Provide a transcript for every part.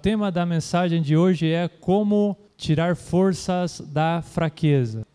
O tema da mensagem de hoje é como tirar forças da fraqueza.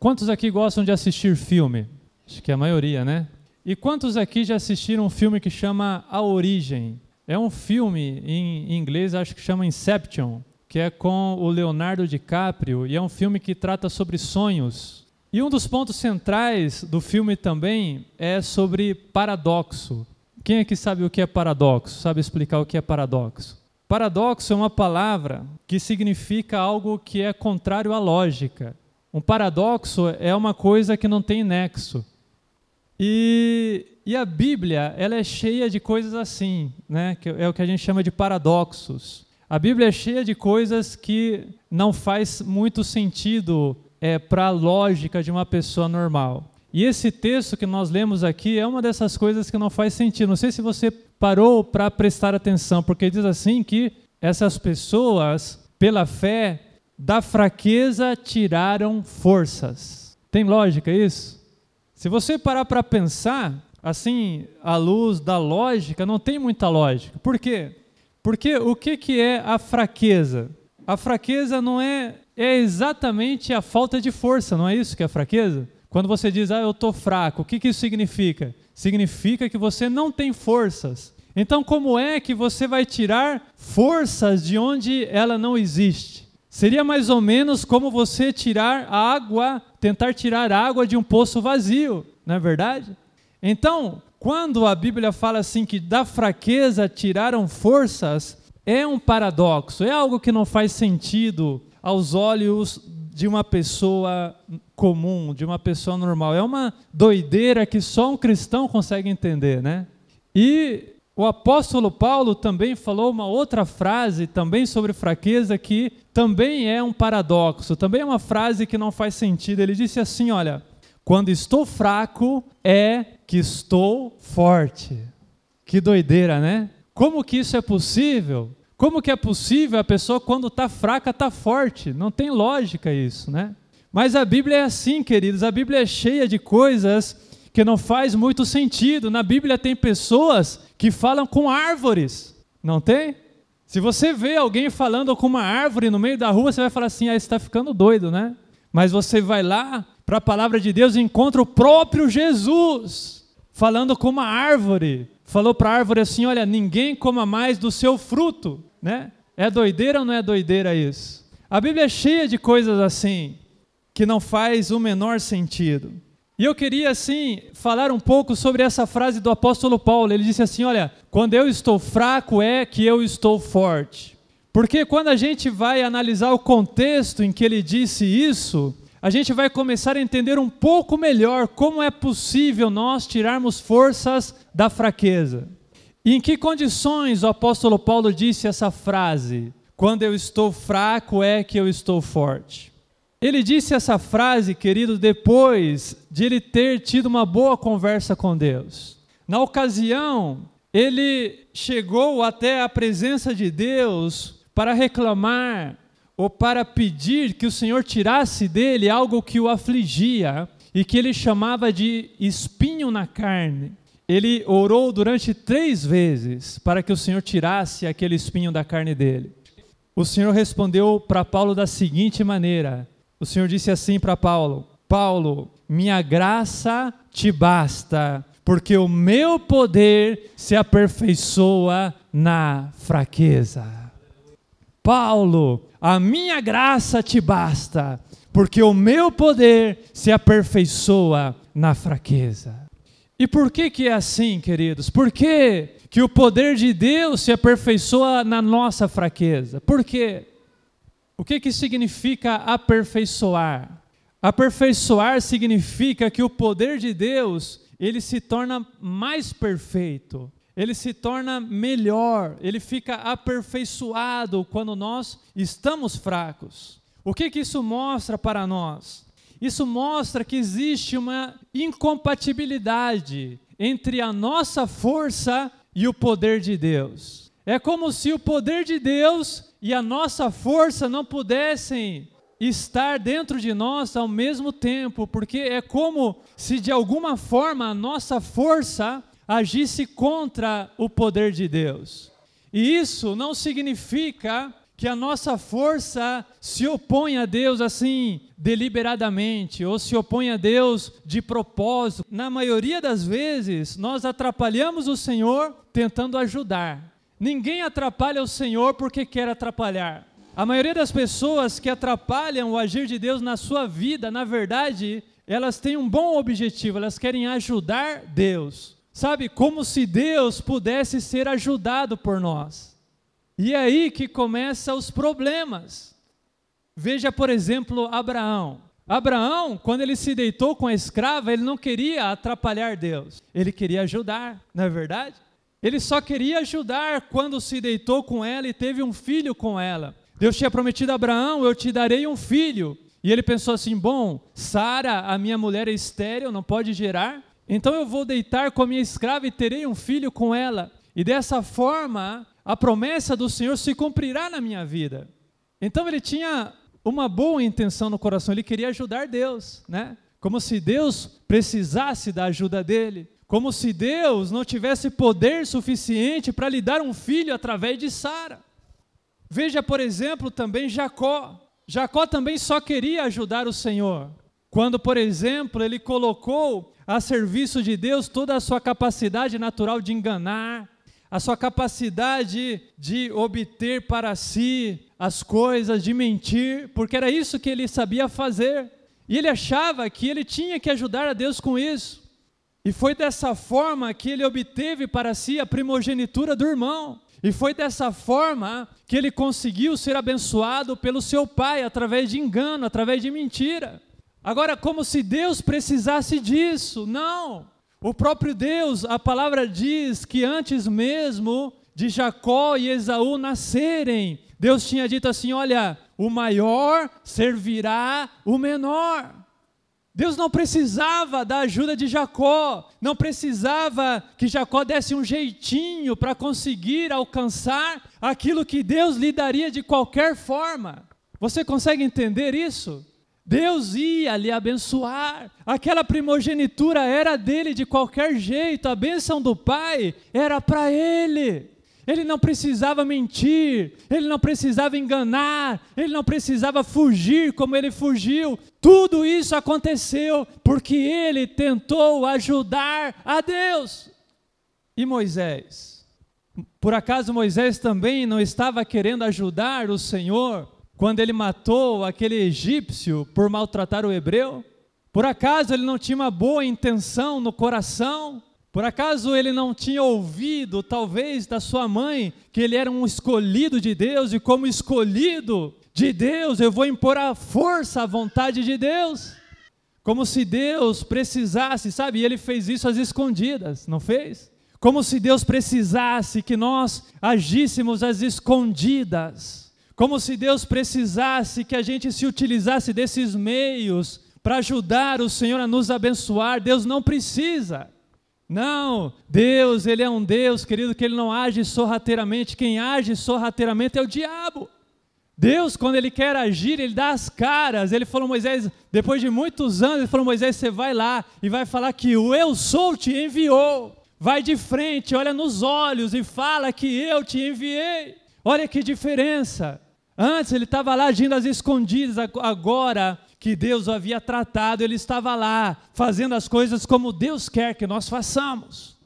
Quantos aqui gostam de assistir filme? Acho que é a maioria, né? E quantos aqui já assistiram um filme que chama A Origem? É um filme em inglês, acho que chama Inception, que é com o Leonardo DiCaprio e é um filme que trata sobre sonhos. E um dos pontos centrais do filme também é sobre paradoxo. Quem aqui sabe o que é paradoxo? Sabe explicar o que é paradoxo? Paradoxo é uma palavra que significa algo que é contrário à lógica. Um paradoxo é uma coisa que não tem nexo. E, e a Bíblia ela é cheia de coisas assim, né? que é o que a gente chama de paradoxos. A Bíblia é cheia de coisas que não faz muito sentido é, para a lógica de uma pessoa normal. E esse texto que nós lemos aqui é uma dessas coisas que não faz sentido. Não sei se você parou para prestar atenção, porque diz assim que essas pessoas, pela fé, da fraqueza tiraram forças. Tem lógica isso? Se você parar para pensar, assim, à luz da lógica, não tem muita lógica. Por quê? Porque o que, que é a fraqueza? A fraqueza não é, é exatamente a falta de força, não é isso que é a fraqueza? Quando você diz, ah, eu estou fraco, o que, que isso significa? Significa que você não tem forças. Então, como é que você vai tirar forças de onde ela não existe? Seria mais ou menos como você tirar água, tentar tirar água de um poço vazio, não é verdade? Então, quando a Bíblia fala assim que da fraqueza tiraram forças, é um paradoxo, é algo que não faz sentido aos olhos de uma pessoa comum, de uma pessoa normal. É uma doideira que só um cristão consegue entender, né? E o apóstolo Paulo também falou uma outra frase, também sobre fraqueza, que também é um paradoxo, também é uma frase que não faz sentido. Ele disse assim: Olha, quando estou fraco, é que estou forte. Que doideira, né? Como que isso é possível? Como que é possível a pessoa, quando está fraca, está forte? Não tem lógica isso, né? Mas a Bíblia é assim, queridos. A Bíblia é cheia de coisas que não faz muito sentido. Na Bíblia tem pessoas que falam com árvores, não tem? Se você vê alguém falando com uma árvore no meio da rua, você vai falar assim: ah, está ficando doido, né? Mas você vai lá para a palavra de Deus e encontra o próprio Jesus falando com uma árvore. Falou para a árvore assim: olha, ninguém coma mais do seu fruto né? É doideira ou não é doideira isso? A Bíblia é cheia de coisas assim que não faz o menor sentido. E eu queria assim falar um pouco sobre essa frase do apóstolo Paulo. Ele disse assim: "Olha, quando eu estou fraco é que eu estou forte". Porque quando a gente vai analisar o contexto em que ele disse isso, a gente vai começar a entender um pouco melhor como é possível nós tirarmos forças da fraqueza. E em que condições o apóstolo Paulo disse essa frase? Quando eu estou fraco é que eu estou forte. Ele disse essa frase, querido, depois de ele ter tido uma boa conversa com Deus. Na ocasião, ele chegou até a presença de Deus para reclamar ou para pedir que o Senhor tirasse dele algo que o afligia e que ele chamava de espinho na carne ele orou durante três vezes para que o Senhor tirasse aquele espinho da carne dele. O Senhor respondeu para Paulo da seguinte maneira: o Senhor disse assim para Paulo: Paulo, minha graça te basta, porque o meu poder se aperfeiçoa na fraqueza. Paulo, a minha graça te basta, porque o meu poder se aperfeiçoa na fraqueza. E por que que é assim, queridos? Por que que o poder de Deus se aperfeiçoa na nossa fraqueza? Por quê? O que que significa aperfeiçoar? Aperfeiçoar significa que o poder de Deus, ele se torna mais perfeito, ele se torna melhor, ele fica aperfeiçoado quando nós estamos fracos. O que que isso mostra para nós? Isso mostra que existe uma incompatibilidade entre a nossa força e o poder de Deus. É como se o poder de Deus e a nossa força não pudessem estar dentro de nós ao mesmo tempo, porque é como se de alguma forma a nossa força agisse contra o poder de Deus. E isso não significa que a nossa força se opõe a Deus assim deliberadamente ou se opõe a Deus de propósito. Na maioria das vezes, nós atrapalhamos o Senhor tentando ajudar. Ninguém atrapalha o Senhor porque quer atrapalhar. A maioria das pessoas que atrapalham o agir de Deus na sua vida, na verdade, elas têm um bom objetivo, elas querem ajudar Deus. Sabe, como se Deus pudesse ser ajudado por nós. E é aí que começam os problemas. Veja, por exemplo, Abraão. Abraão, quando ele se deitou com a escrava, ele não queria atrapalhar Deus, ele queria ajudar, não é verdade? Ele só queria ajudar quando se deitou com ela e teve um filho com ela. Deus tinha prometido a Abraão: Eu te darei um filho. E ele pensou assim: Bom, Sara, a minha mulher é estéril, não pode gerar, então eu vou deitar com a minha escrava e terei um filho com ela. E dessa forma, a promessa do Senhor se cumprirá na minha vida. Então ele tinha uma boa intenção no coração, ele queria ajudar Deus, né? Como se Deus precisasse da ajuda dele, como se Deus não tivesse poder suficiente para lhe dar um filho através de Sara. Veja, por exemplo, também Jacó. Jacó também só queria ajudar o Senhor. Quando, por exemplo, ele colocou a serviço de Deus toda a sua capacidade natural de enganar, a sua capacidade de obter para si as coisas, de mentir, porque era isso que ele sabia fazer. E ele achava que ele tinha que ajudar a Deus com isso. E foi dessa forma que ele obteve para si a primogenitura do irmão. E foi dessa forma que ele conseguiu ser abençoado pelo seu pai, através de engano, através de mentira. Agora, como se Deus precisasse disso, não. O próprio Deus, a palavra diz que antes mesmo de Jacó e Esaú nascerem, Deus tinha dito assim: olha, o maior servirá o menor. Deus não precisava da ajuda de Jacó, não precisava que Jacó desse um jeitinho para conseguir alcançar aquilo que Deus lhe daria de qualquer forma. Você consegue entender isso? Deus ia lhe abençoar, aquela primogenitura era dele de qualquer jeito, a bênção do Pai era para ele. Ele não precisava mentir, ele não precisava enganar, ele não precisava fugir como ele fugiu. Tudo isso aconteceu porque ele tentou ajudar a Deus. E Moisés? Por acaso Moisés também não estava querendo ajudar o Senhor quando ele matou aquele egípcio por maltratar o hebreu? Por acaso ele não tinha uma boa intenção no coração? Por acaso ele não tinha ouvido, talvez, da sua mãe, que ele era um escolhido de Deus, e como escolhido de Deus, eu vou impor a força, a vontade de Deus? Como se Deus precisasse, sabe? E ele fez isso às escondidas, não fez? Como se Deus precisasse que nós agíssemos às escondidas. Como se Deus precisasse que a gente se utilizasse desses meios para ajudar o Senhor a nos abençoar. Deus não precisa. Não, Deus, Ele é um Deus, querido, que Ele não age sorrateiramente. Quem age sorrateiramente é o diabo. Deus, quando Ele quer agir, Ele dá as caras. Ele falou, Moisés, depois de muitos anos, Ele falou, Moisés, você vai lá e vai falar que o Eu Sou te enviou. Vai de frente, olha nos olhos e fala que eu te enviei. Olha que diferença. Antes ele estava lá agindo às escondidas, agora que Deus o havia tratado, ele estava lá, fazendo as coisas como Deus quer que nós façamos.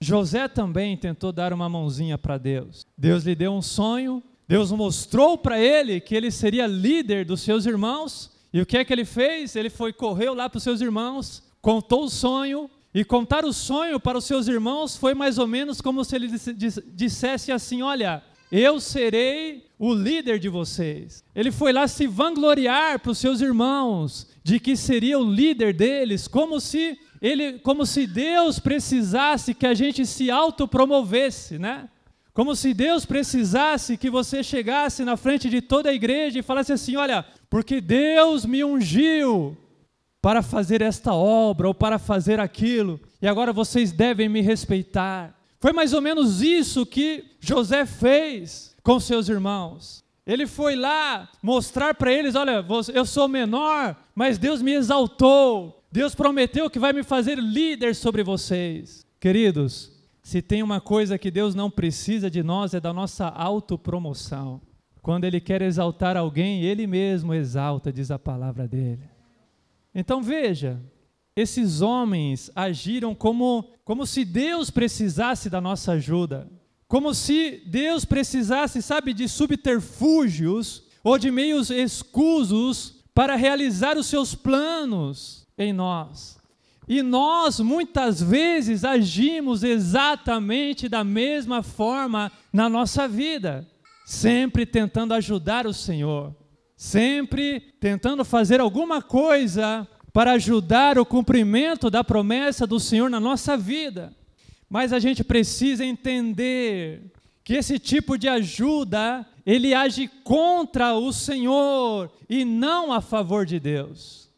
José também tentou dar uma mãozinha para Deus. Deus lhe deu um sonho, Deus mostrou para ele que ele seria líder dos seus irmãos, e o que é que ele fez? Ele foi, correu lá para os seus irmãos, contou o sonho, e contar o sonho para os seus irmãos foi mais ou menos como se ele dissesse assim: Olha, eu serei o líder de vocês. Ele foi lá se vangloriar para os seus irmãos de que seria o líder deles, como se ele, como se Deus precisasse que a gente se autopromovesse, né? Como se Deus precisasse que você chegasse na frente de toda a igreja e falasse assim: olha, porque Deus me ungiu para fazer esta obra ou para fazer aquilo, e agora vocês devem me respeitar. Foi mais ou menos isso que José fez com seus irmãos. Ele foi lá mostrar para eles: olha, eu sou menor, mas Deus me exaltou. Deus prometeu que vai me fazer líder sobre vocês. Queridos, Se tem uma coisa que Deus não precisa de nós é da nossa autopromoção. Quando Ele quer exaltar alguém, Ele mesmo exalta, diz a palavra dele. Então veja, esses homens agiram como, como se Deus precisasse da nossa ajuda, como se Deus precisasse, sabe, de subterfúgios ou de meios escusos para realizar os seus planos em nós. E nós muitas vezes agimos exatamente da mesma forma na nossa vida, sempre tentando ajudar o Senhor, sempre tentando fazer alguma coisa para ajudar o cumprimento da promessa do Senhor na nossa vida. Mas a gente precisa entender que esse tipo de ajuda, ele age contra o Senhor e não a favor de Deus.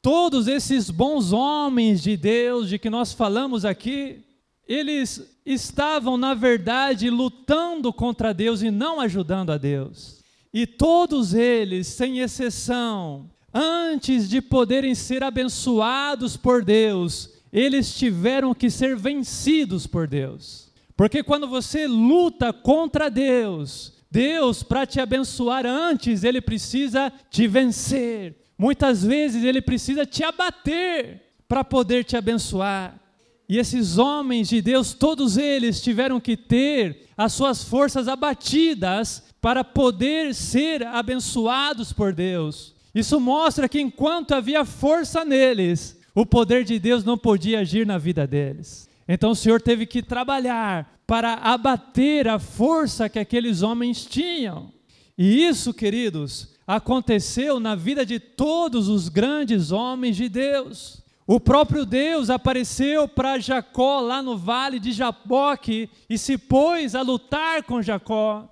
Todos esses bons homens de Deus de que nós falamos aqui, eles estavam, na verdade, lutando contra Deus e não ajudando a Deus. E todos eles, sem exceção, antes de poderem ser abençoados por Deus, eles tiveram que ser vencidos por Deus. Porque quando você luta contra Deus, Deus, para te abençoar antes, ele precisa te vencer. Muitas vezes ele precisa te abater para poder te abençoar. E esses homens de Deus, todos eles tiveram que ter as suas forças abatidas para poder ser abençoados por Deus. Isso mostra que enquanto havia força neles, o poder de Deus não podia agir na vida deles. Então o Senhor teve que trabalhar para abater a força que aqueles homens tinham. E isso, queridos, aconteceu na vida de todos os grandes homens de Deus. O próprio Deus apareceu para Jacó lá no vale de Jaboque e se pôs a lutar com Jacó.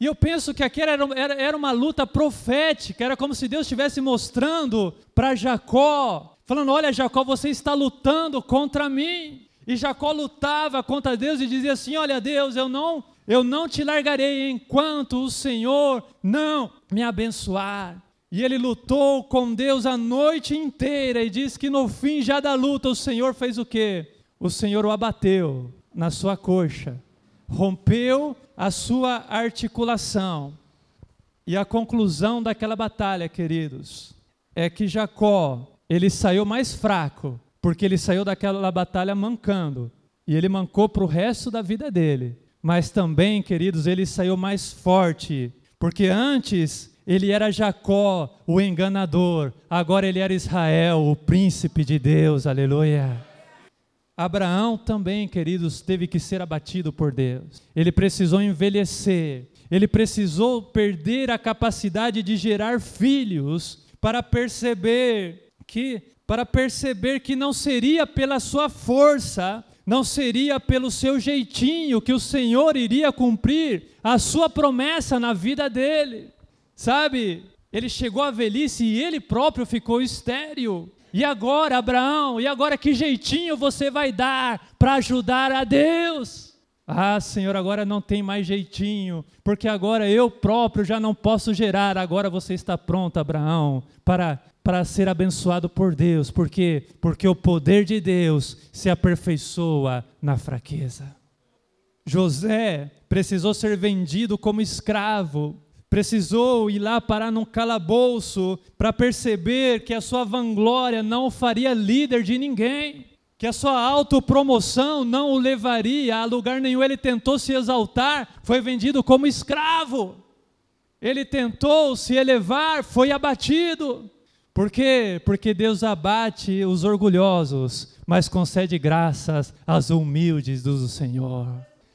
E eu penso que aquela era, era, era uma luta profética, era como se Deus estivesse mostrando para Jacó, falando: Olha, Jacó, você está lutando contra mim. E Jacó lutava contra Deus e dizia assim: Olha, Deus, eu não eu não te largarei enquanto o Senhor não me abençoar. E ele lutou com Deus a noite inteira e diz que no fim já da luta o Senhor fez o quê? O Senhor o abateu na sua coxa, rompeu a sua articulação. E a conclusão daquela batalha, queridos, é que Jacó, ele saiu mais fraco, porque ele saiu daquela batalha mancando. E ele mancou para o resto da vida dele mas também, queridos, ele saiu mais forte, porque antes ele era Jacó, o enganador, agora ele era Israel, o príncipe de Deus, aleluia. Abraão também, queridos, teve que ser abatido por Deus. Ele precisou envelhecer, ele precisou perder a capacidade de gerar filhos para perceber que para perceber que não seria pela sua força, não seria pelo seu jeitinho que o Senhor iria cumprir a sua promessa na vida dele. Sabe? Ele chegou à velhice e ele próprio ficou estéril. E agora, Abraão, e agora que jeitinho você vai dar para ajudar a Deus? Ah, Senhor, agora não tem mais jeitinho, porque agora eu próprio já não posso gerar. Agora você está pronto, Abraão, para para ser abençoado por Deus, porque porque o poder de Deus se aperfeiçoa na fraqueza. José precisou ser vendido como escravo, precisou ir lá parar num calabouço para perceber que a sua vanglória não o faria líder de ninguém, que a sua autopromoção não o levaria a lugar nenhum. Ele tentou se exaltar, foi vendido como escravo. Ele tentou se elevar, foi abatido. Por quê? Porque Deus abate os orgulhosos, mas concede graças aos humildes do Senhor.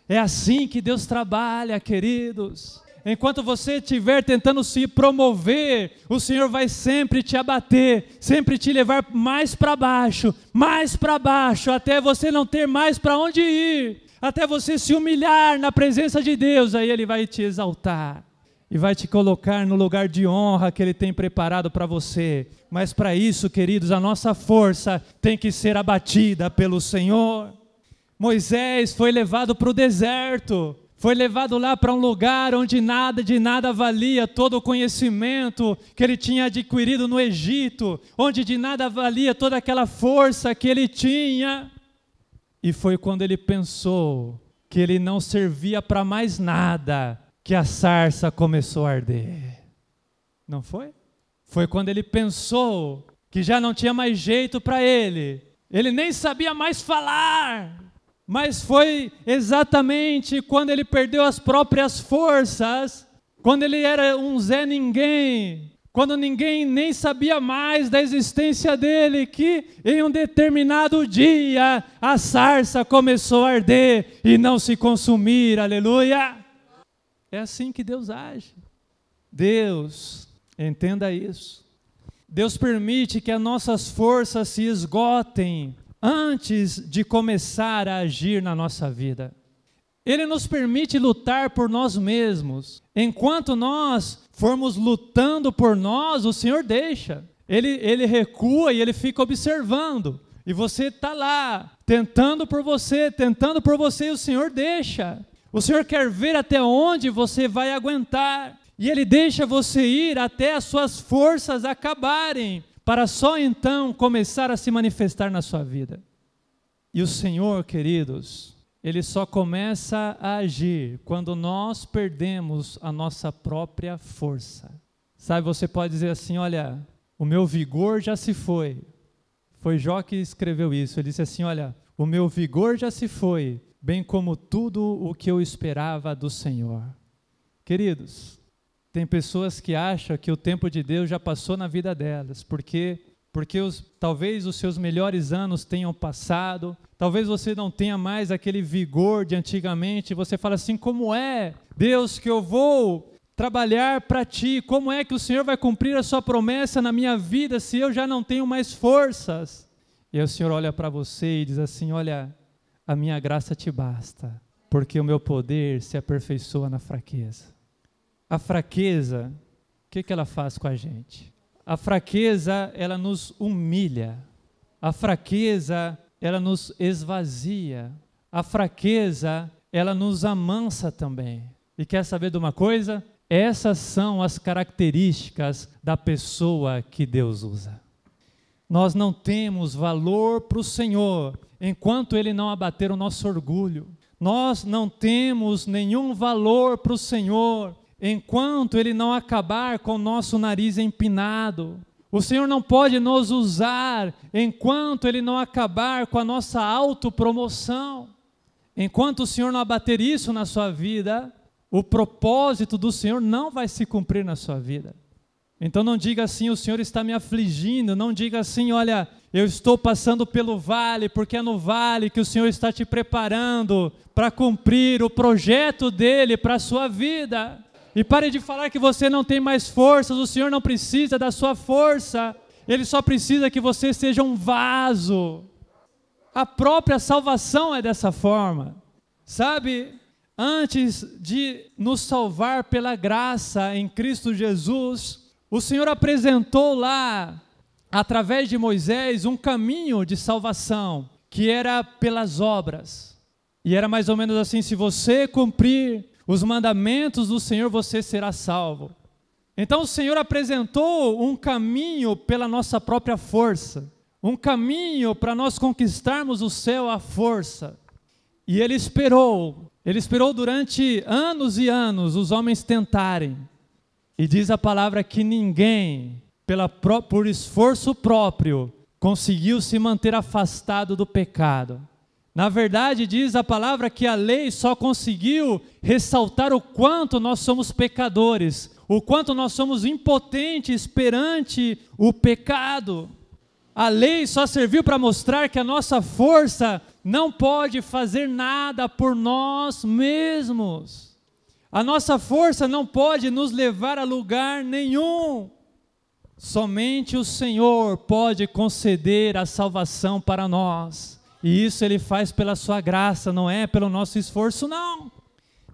É assim que Deus trabalha, queridos. Enquanto você estiver tentando se promover, o Senhor vai sempre te abater, sempre te levar mais para baixo, mais para baixo, até você não ter mais para onde ir, até você se humilhar na presença de Deus, aí Ele vai te exaltar e vai te colocar no lugar de honra que Ele tem preparado para você. Mas para isso, queridos, a nossa força tem que ser abatida pelo Senhor. Moisés foi levado para o deserto, foi levado lá para um lugar onde nada de nada valia todo o conhecimento que ele tinha adquirido no Egito, onde de nada valia toda aquela força que ele tinha. E foi quando ele pensou que ele não servia para mais nada que a sarça começou a arder. Não foi? Foi quando ele pensou que já não tinha mais jeito para ele. Ele nem sabia mais falar. Mas foi exatamente quando ele perdeu as próprias forças, quando ele era um Zé Ninguém, quando ninguém nem sabia mais da existência dele, que em um determinado dia a sarça começou a arder e não se consumir, aleluia. É assim que Deus age. Deus, entenda isso. Deus permite que as nossas forças se esgotem antes de começar a agir na nossa vida. Ele nos permite lutar por nós mesmos. Enquanto nós formos lutando por nós, o Senhor deixa. Ele, ele recua e ele fica observando. E você está lá, tentando por você, tentando por você, e o Senhor deixa. O Senhor quer ver até onde você vai aguentar. E Ele deixa você ir até as suas forças acabarem para só então começar a se manifestar na sua vida. E o Senhor, queridos, ele só começa a agir quando nós perdemos a nossa própria força. Sabe, você pode dizer assim: olha, o meu vigor já se foi. Foi Jó que escreveu isso. Ele disse assim: olha, o meu vigor já se foi, bem como tudo o que eu esperava do Senhor. Queridos, tem pessoas que acham que o tempo de Deus já passou na vida delas, porque porque os, talvez os seus melhores anos tenham passado, talvez você não tenha mais aquele vigor de antigamente, você fala assim: como é, Deus, que eu vou trabalhar para ti? Como é que o Senhor vai cumprir a sua promessa na minha vida se eu já não tenho mais forças? E aí o Senhor olha para você e diz assim: Olha, a minha graça te basta, porque o meu poder se aperfeiçoa na fraqueza. A fraqueza, o que, que ela faz com a gente? A fraqueza, ela nos humilha. A fraqueza, ela nos esvazia. A fraqueza, ela nos amansa também. E quer saber de uma coisa? Essas são as características da pessoa que Deus usa. Nós não temos valor para o Senhor enquanto Ele não abater o nosso orgulho. Nós não temos nenhum valor para o Senhor enquanto Ele não acabar com o nosso nariz empinado. O Senhor não pode nos usar enquanto Ele não acabar com a nossa autopromoção. Enquanto o Senhor não abater isso na sua vida, o propósito do Senhor não vai se cumprir na sua vida. Então não diga assim, o Senhor está me afligindo, não diga assim, olha, eu estou passando pelo vale, porque é no vale que o Senhor está te preparando para cumprir o projeto dele para a sua vida. E pare de falar que você não tem mais forças, o Senhor não precisa da sua força, Ele só precisa que você seja um vaso. A própria salvação é dessa forma, sabe? Antes de nos salvar pela graça em Cristo Jesus, o Senhor apresentou lá, através de Moisés, um caminho de salvação, que era pelas obras. E era mais ou menos assim: se você cumprir os mandamentos do Senhor, você será salvo. Então o Senhor apresentou um caminho pela nossa própria força, um caminho para nós conquistarmos o céu à força. E ele esperou, ele esperou durante anos e anos os homens tentarem. E diz a palavra que ninguém, pela, por esforço próprio, conseguiu se manter afastado do pecado. Na verdade, diz a palavra que a lei só conseguiu ressaltar o quanto nós somos pecadores, o quanto nós somos impotentes perante o pecado. A lei só serviu para mostrar que a nossa força não pode fazer nada por nós mesmos. A nossa força não pode nos levar a lugar nenhum. Somente o Senhor pode conceder a salvação para nós. E isso ele faz pela sua graça, não é pelo nosso esforço, não.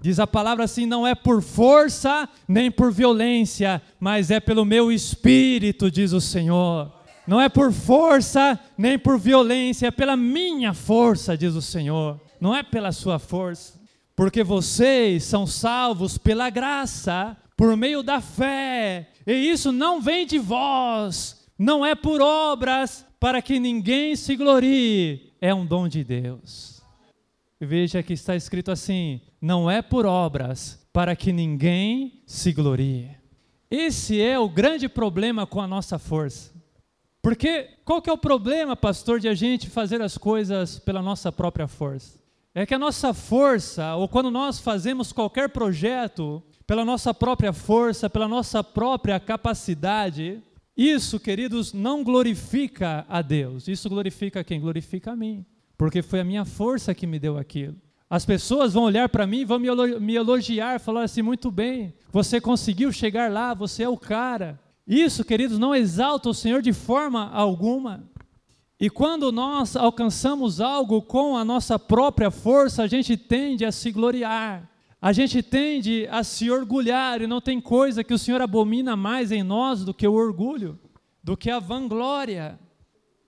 Diz a palavra assim: não é por força nem por violência, mas é pelo meu espírito, diz o Senhor. Não é por força nem por violência, é pela minha força, diz o Senhor. Não é pela sua força, porque vocês são salvos pela graça, por meio da fé, e isso não vem de vós, não é por obras, para que ninguém se glorie, é um dom de Deus. veja que está escrito assim: não é por obras, para que ninguém se glorie. Esse é o grande problema com a nossa força. Porque qual que é o problema, pastor, de a gente fazer as coisas pela nossa própria força? É que a nossa força, ou quando nós fazemos qualquer projeto pela nossa própria força, pela nossa própria capacidade, isso, queridos, não glorifica a Deus. Isso glorifica quem? Glorifica a mim. Porque foi a minha força que me deu aquilo. As pessoas vão olhar para mim vão me elogiar, falar assim: muito bem, você conseguiu chegar lá, você é o cara. Isso, queridos, não exalta o Senhor de forma alguma. E quando nós alcançamos algo com a nossa própria força, a gente tende a se gloriar. A gente tende a se orgulhar e não tem coisa que o Senhor abomina mais em nós do que o orgulho, do que a vanglória.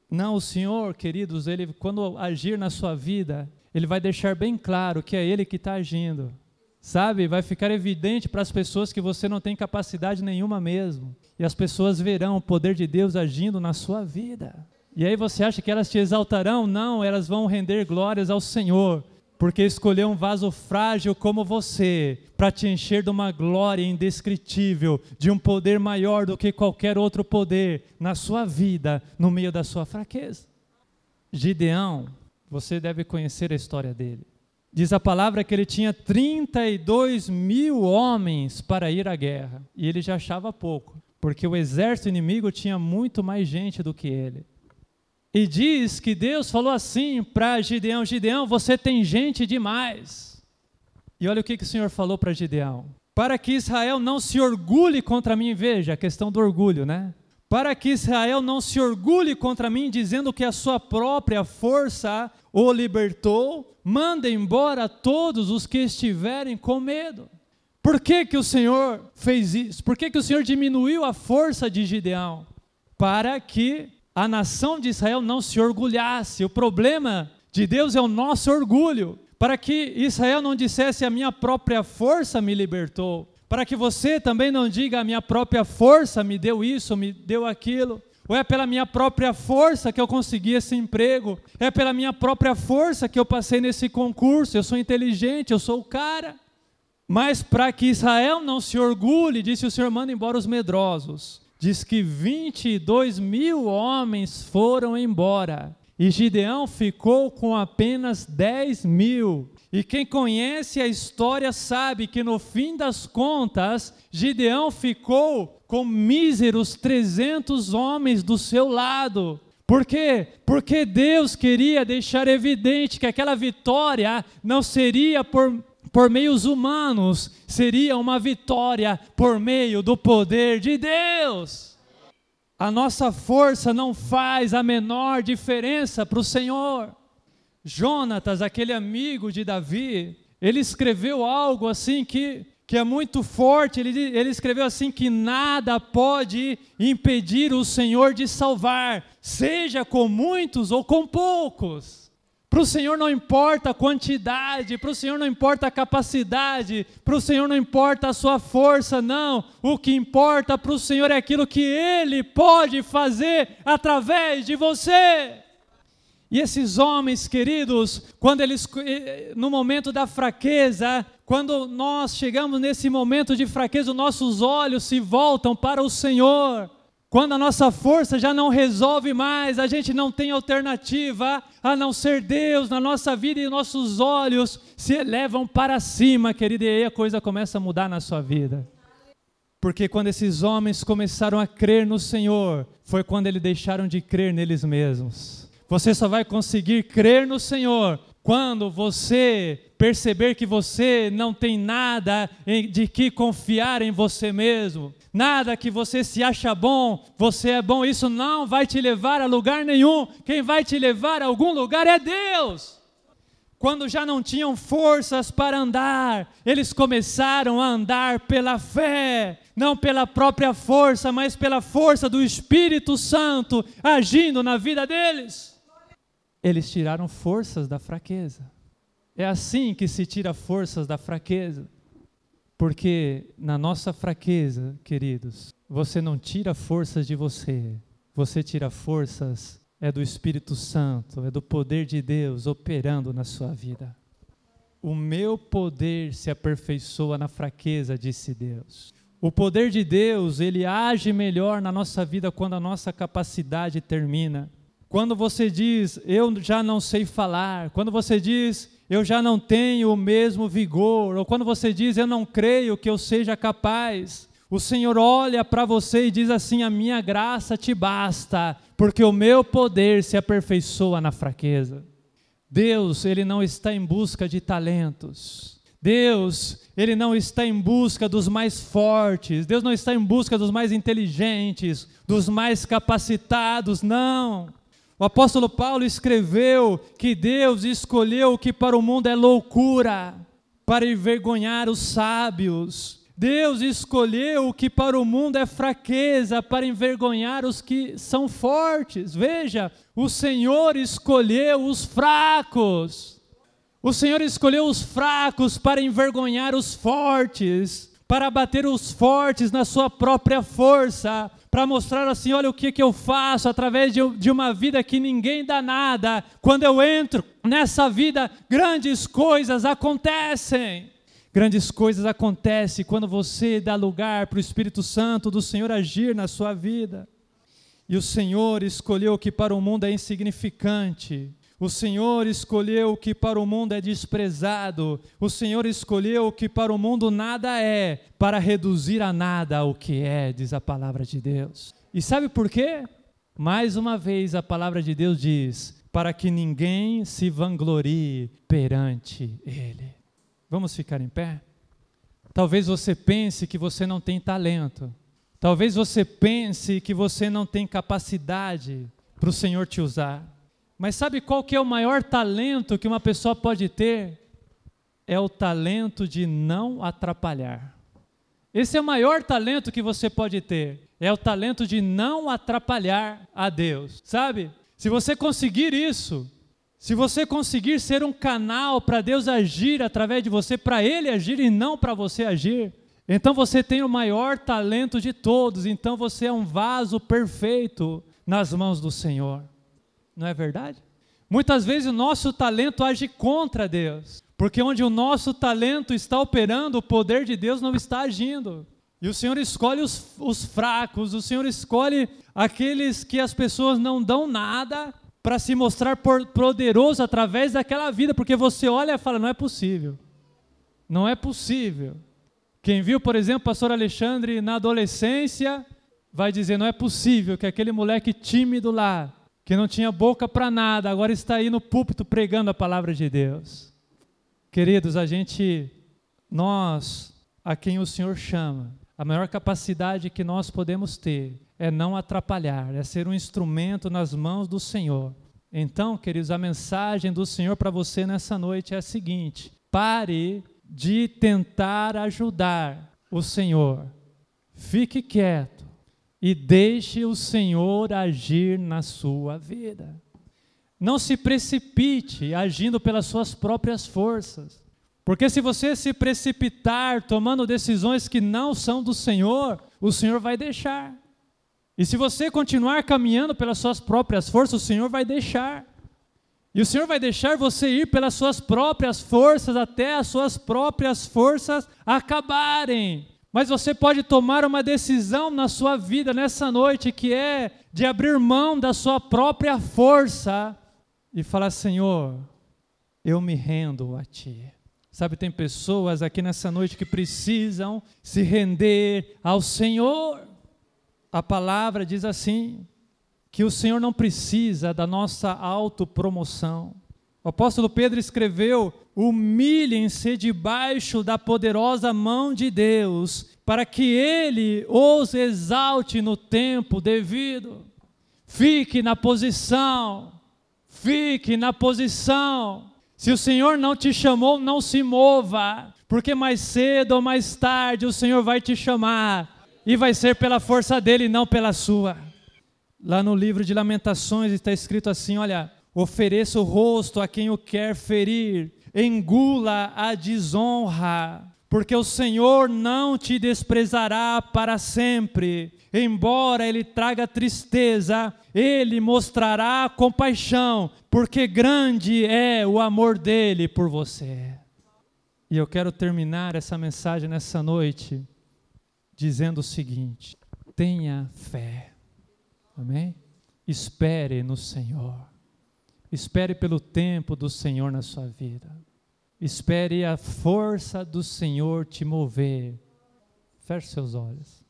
Não, o Senhor, queridos, ele quando agir na sua vida, ele vai deixar bem claro que é ele que está agindo. Sabe? Vai ficar evidente para as pessoas que você não tem capacidade nenhuma mesmo. E as pessoas verão o poder de Deus agindo na sua vida. E aí você acha que elas te exaltarão? Não, elas vão render glórias ao Senhor porque escolheu um vaso frágil como você para te encher de uma glória indescritível, de um poder maior do que qualquer outro poder na sua vida, no meio da sua fraqueza. Gideão, você deve conhecer a história dele. Diz a palavra que ele tinha 32 mil homens para ir à guerra, e ele já achava pouco, porque o exército inimigo tinha muito mais gente do que ele. E diz que Deus falou assim para Gideão: Gideão, você tem gente demais. E olha o que, que o Senhor falou para Gideão: para que Israel não se orgulhe contra mim, veja a questão do orgulho, né? Para que Israel não se orgulhe contra mim, dizendo que a sua própria força o libertou, manda embora todos os que estiverem com medo. Por que, que o Senhor fez isso? Por que, que o Senhor diminuiu a força de Gideão? Para que a nação de Israel não se orgulhasse. O problema de Deus é o nosso orgulho. Para que Israel não dissesse a minha própria força me libertou. Para que você também não diga a minha própria força me deu isso, me deu aquilo. Ou é pela minha própria força que eu consegui esse emprego? É pela minha própria força que eu passei nesse concurso? Eu sou inteligente, eu sou o cara. Mas para que Israel não se orgulhe, disse o Senhor: manda embora os medrosos diz que 22 mil homens foram embora e Gideão ficou com apenas 10 mil. E quem conhece a história sabe que no fim das contas, Gideão ficou com míseros 300 homens do seu lado. Por quê? Porque Deus queria deixar evidente que aquela vitória não seria por por meios humanos, seria uma vitória por meio do poder de Deus. A nossa força não faz a menor diferença para o Senhor. Jonatas, aquele amigo de Davi, ele escreveu algo assim que, que é muito forte. Ele, ele escreveu assim: que nada pode impedir o Senhor de salvar, seja com muitos ou com poucos. Para o Senhor não importa a quantidade, para o Senhor não importa a capacidade, para o Senhor não importa a sua força, não. O que importa para o Senhor é aquilo que Ele pode fazer através de você. E esses homens queridos, quando eles, eh, no momento da fraqueza, quando nós chegamos nesse momento de fraqueza, nossos olhos se voltam para o Senhor. Quando a nossa força já não resolve mais, a gente não tem alternativa a não ser Deus na nossa vida e nossos olhos se elevam para cima, querida, e aí a coisa começa a mudar na sua vida. Porque quando esses homens começaram a crer no Senhor, foi quando eles deixaram de crer neles mesmos. Você só vai conseguir crer no Senhor quando você perceber que você não tem nada de que confiar em você mesmo, nada que você se acha bom, você é bom, isso não vai te levar a lugar nenhum. Quem vai te levar a algum lugar é Deus. Quando já não tinham forças para andar, eles começaram a andar pela fé, não pela própria força, mas pela força do Espírito Santo agindo na vida deles. Eles tiraram forças da fraqueza. É assim que se tira forças da fraqueza. Porque na nossa fraqueza, queridos, você não tira forças de você, você tira forças é do Espírito Santo, é do poder de Deus operando na sua vida. O meu poder se aperfeiçoa na fraqueza, disse Deus. O poder de Deus, ele age melhor na nossa vida quando a nossa capacidade termina. Quando você diz, eu já não sei falar, quando você diz, eu já não tenho o mesmo vigor, ou quando você diz, eu não creio que eu seja capaz, o Senhor olha para você e diz assim: A minha graça te basta, porque o meu poder se aperfeiçoa na fraqueza. Deus, ele não está em busca de talentos. Deus, ele não está em busca dos mais fortes. Deus não está em busca dos mais inteligentes, dos mais capacitados, não. O apóstolo Paulo escreveu que Deus escolheu o que para o mundo é loucura, para envergonhar os sábios. Deus escolheu o que para o mundo é fraqueza para envergonhar os que são fortes. Veja, o Senhor escolheu os fracos. O Senhor escolheu os fracos para envergonhar os fortes, para bater os fortes na sua própria força, para mostrar assim: olha o que, que eu faço através de, de uma vida que ninguém dá nada. Quando eu entro nessa vida, grandes coisas acontecem. Grandes coisas acontecem quando você dá lugar para o Espírito Santo do Senhor agir na sua vida. E o Senhor escolheu o que para o mundo é insignificante. O Senhor escolheu o que para o mundo é desprezado. O Senhor escolheu o que para o mundo nada é, para reduzir a nada o que é, diz a palavra de Deus. E sabe por quê? Mais uma vez a palavra de Deus diz: para que ninguém se vanglorie perante Ele. Vamos ficar em pé? Talvez você pense que você não tem talento. Talvez você pense que você não tem capacidade para o Senhor te usar. Mas sabe qual que é o maior talento que uma pessoa pode ter? É o talento de não atrapalhar. Esse é o maior talento que você pode ter. É o talento de não atrapalhar a Deus. Sabe? Se você conseguir isso, se você conseguir ser um canal para Deus agir através de você, para Ele agir e não para você agir, então você tem o maior talento de todos, então você é um vaso perfeito nas mãos do Senhor. Não é verdade? Muitas vezes o nosso talento age contra Deus, porque onde o nosso talento está operando, o poder de Deus não está agindo. E o Senhor escolhe os, os fracos, o Senhor escolhe aqueles que as pessoas não dão nada, para se mostrar poderoso através daquela vida, porque você olha e fala: não é possível. Não é possível. Quem viu, por exemplo, o pastor Alexandre na adolescência, vai dizer: não é possível que aquele moleque tímido lá, que não tinha boca para nada, agora está aí no púlpito pregando a palavra de Deus. Queridos, a gente, nós, a quem o Senhor chama, a maior capacidade que nós podemos ter é não atrapalhar, é ser um instrumento nas mãos do Senhor. Então, queridos, a mensagem do Senhor para você nessa noite é a seguinte: pare de tentar ajudar o Senhor. Fique quieto e deixe o Senhor agir na sua vida. Não se precipite agindo pelas suas próprias forças. Porque se você se precipitar tomando decisões que não são do Senhor, o Senhor vai deixar. E se você continuar caminhando pelas suas próprias forças, o Senhor vai deixar. E o Senhor vai deixar você ir pelas suas próprias forças até as suas próprias forças acabarem. Mas você pode tomar uma decisão na sua vida nessa noite que é de abrir mão da sua própria força e falar: Senhor, eu me rendo a Ti. Sabe, tem pessoas aqui nessa noite que precisam se render ao Senhor a palavra diz assim: que o Senhor não precisa da nossa autopromoção. O apóstolo Pedro escreveu: humilhem-se debaixo da poderosa mão de Deus, para que Ele os exalte no tempo devido. Fique na posição, fique na posição. Se o Senhor não te chamou, não se mova, porque mais cedo ou mais tarde o Senhor vai te chamar e vai ser pela força dele, não pela sua. Lá no livro de Lamentações está escrito assim: olha, ofereça o rosto a quem o quer ferir, engula a desonra, porque o Senhor não te desprezará para sempre. Embora ele traga tristeza, ele mostrará compaixão, porque grande é o amor dele por você. E eu quero terminar essa mensagem nessa noite dizendo o seguinte: tenha fé. Amém? Espere no Senhor. Espere pelo tempo do Senhor na sua vida. Espere a força do Senhor te mover. Feche seus olhos.